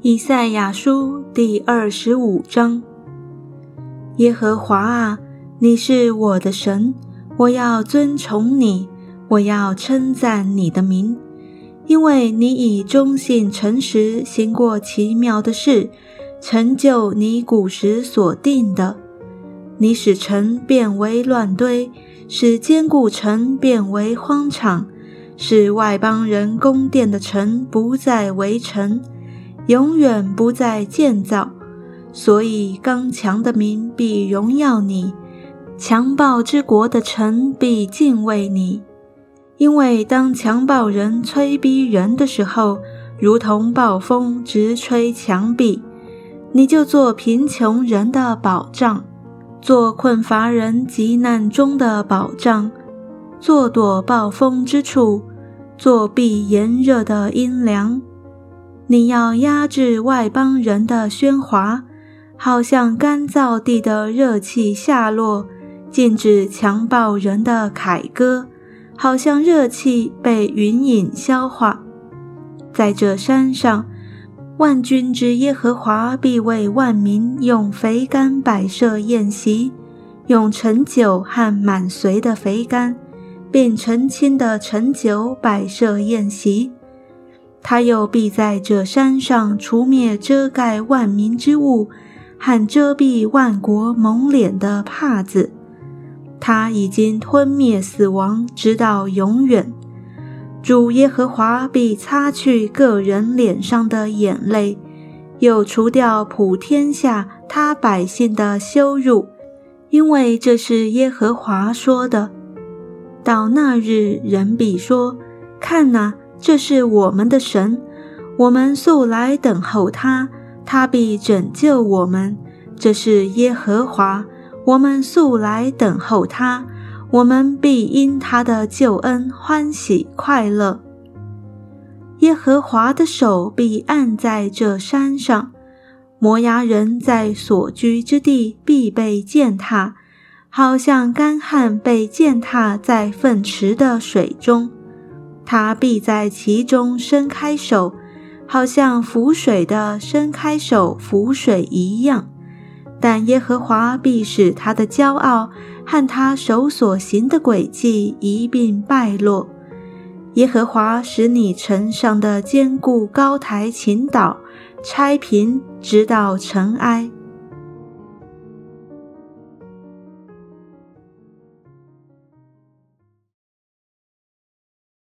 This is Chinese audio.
以赛亚书第二十五章：耶和华啊，你是我的神，我要尊崇你，我要称赞你的名，因为你以忠信诚实行过奇妙的事，成就你古时所定的。你使城变为乱堆，使坚固城变为荒场，使外邦人宫殿的城不再为城。永远不再建造，所以刚强的民必荣耀你，强暴之国的臣必敬畏你。因为当强暴人催逼人的时候，如同暴风直吹墙壁，你就做贫穷人的保障，做困乏人急难中的保障，做躲暴风之处，做避炎热的阴凉。你要压制外邦人的喧哗，好像干燥地的热气下落；禁止强暴人的凯歌，好像热气被云影消化。在这山上，万军之耶和华必为万民用肥甘摆设宴席，用陈酒和满髓的肥甘，并澄清的陈酒摆设宴席。他又必在这山上除灭遮盖万民之物，和遮蔽万国蒙脸的帕子。他已经吞灭死亡，直到永远。主耶和华必擦去个人脸上的眼泪，又除掉普天下他百姓的羞辱，因为这是耶和华说的。到那日，人必说：“看哪！”这是我们的神，我们素来等候他，他必拯救我们。这是耶和华，我们素来等候他，我们必因他的救恩欢喜快乐。耶和华的手必按在这山上，摩崖人在所居之地必被践踏，好像干旱被践踏在粪池的水中。他必在其中伸开手，好像浮水的伸开手浮水一样。但耶和华必使他的骄傲和他手所行的诡计一并败落。耶和华使你城上的坚固高台倾倒，拆平，直到尘埃。